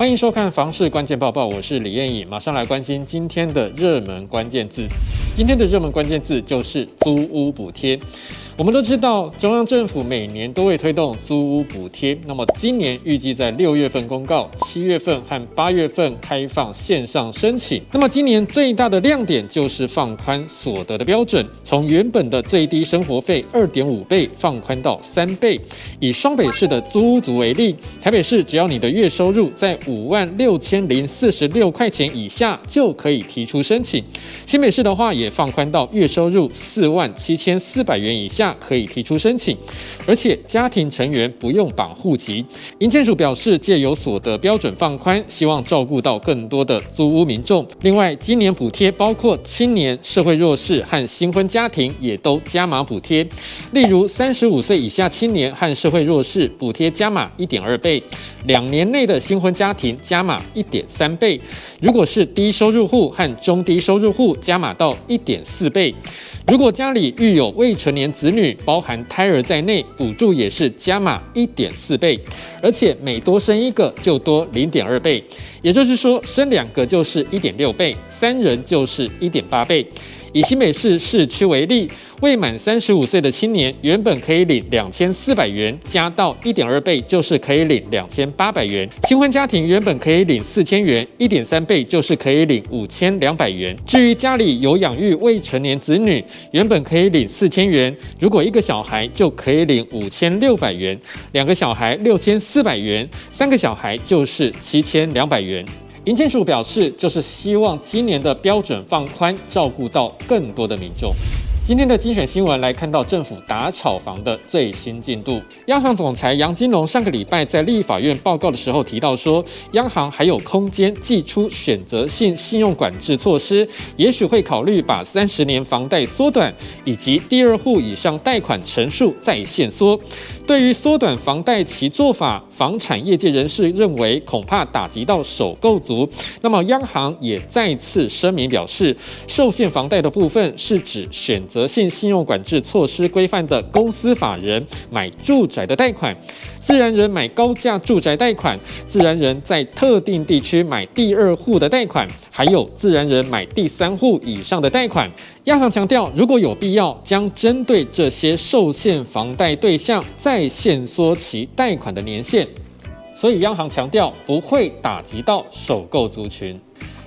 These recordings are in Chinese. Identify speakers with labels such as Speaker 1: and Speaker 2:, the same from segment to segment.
Speaker 1: 欢迎收看房市关键报报，我是李艳颖，马上来关心今天的热门关键字。今天的热门关键字就是租屋补贴。我们都知道，中央政府每年都会推动租屋补贴。那么今年预计在六月份公告，七月份和八月份开放线上申请。那么今年最大的亮点就是放宽所得的标准，从原本的最低生活费二点五倍放宽到三倍。以双北市的租屋族为例，台北市只要你的月收入在五万六千零四十六块钱以下，就可以提出申请。新北市的话也放宽到月收入四万七千四百元以下。可以提出申请，而且家庭成员不用绑户籍。银建署表示，借由所得标准放宽，希望照顾到更多的租屋民众。另外，今年补贴包括青年、社会弱势和新婚家庭，也都加码补贴。例如，三十五岁以下青年和社会弱势补贴加码一点二倍，两年内的新婚家庭加码一点三倍。如果是低收入户和中低收入户，加码到一点四倍。如果家里育有未成年子女，包含胎儿在内，补助也是加码一点四倍，而且每多生一个就多零点二倍，也就是说生两个就是一点六倍，三人就是一点八倍。以新北市市区为例，未满三十五岁的青年原本可以领两千四百元，加到一点二倍就是可以领两千八百元；新婚家庭原本可以领四千元，一点三倍就是可以领五千两百元。至于家里有养育未成年子女，原本可以领四千元，如果一个小孩就可以领五千六百元，两个小孩六千四百元，三个小孩就是七千两百元。银建署表示，就是希望今年的标准放宽，照顾到更多的民众。今天的精选新闻来看到政府打炒房的最新进度。央行总裁杨金龙上个礼拜在立法院报告的时候提到说，央行还有空间祭出选择性信用管制措施，也许会考虑把三十年房贷缩短，以及第二户以上贷款成数再限缩。对于缩短房贷期做法，房产业界人士认为恐怕打击到首购族。那么央行也再次声明表示，受限房贷的部分是指选择。性信用管制措施规范的公司法人买住宅的贷款，自然人买高价住宅贷款，自然人在特定地区买第二户的贷款，还有自然人买第三户以上的贷款。央行强调，如果有必要，将针对这些受限房贷对象再限缩其贷款的年限。所以央行强调不会打击到首购族群。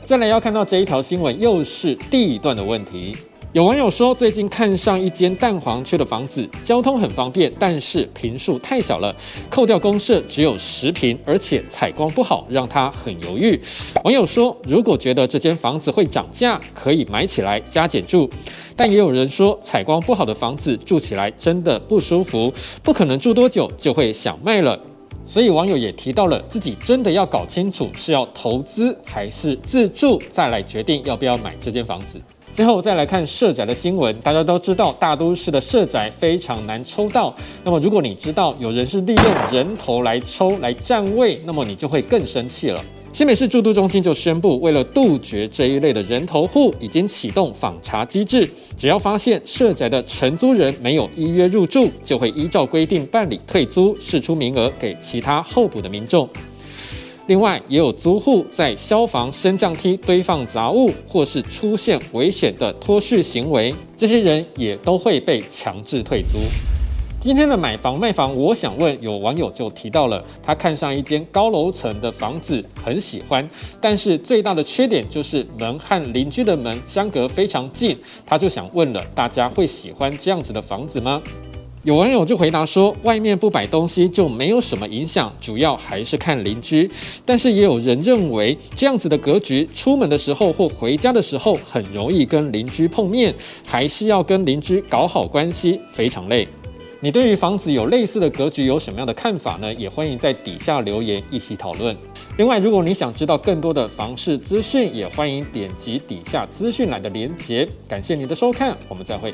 Speaker 1: 再来要看到这一条新闻，又是地段的问题。有网友说，最近看上一间蛋黄区的房子，交通很方便，但是坪数太小了，扣掉公设只有十坪，而且采光不好，让他很犹豫。网友说，如果觉得这间房子会涨价，可以买起来加减住。但也有人说，采光不好的房子住起来真的不舒服，不可能住多久就会想卖了。所以网友也提到了，自己真的要搞清楚是要投资还是自住，再来决定要不要买这间房子。最后再来看社宅的新闻，大家都知道大都市的社宅非常难抽到。那么如果你知道有人是利用人头来抽来占位，那么你就会更生气了。新北市住都中心就宣布，为了杜绝这一类的人头户，已经启动访查机制，只要发现社宅的承租人没有依约入住，就会依照规定办理退租，释出名额给其他候补的民众。另外，也有租户在消防升降梯堆放杂物，或是出现危险的脱序行为，这些人也都会被强制退租。今天的买房卖房，我想问，有网友就提到了，他看上一间高楼层的房子，很喜欢，但是最大的缺点就是门和邻居的门相隔非常近，他就想问了，大家会喜欢这样子的房子吗？有网友就回答说，外面不摆东西就没有什么影响，主要还是看邻居。但是也有人认为，这样子的格局，出门的时候或回家的时候，很容易跟邻居碰面，还是要跟邻居搞好关系，非常累。你对于房子有类似的格局有什么样的看法呢？也欢迎在底下留言一起讨论。另外，如果你想知道更多的房市资讯，也欢迎点击底下资讯栏的连结。感谢您的收看，我们再会。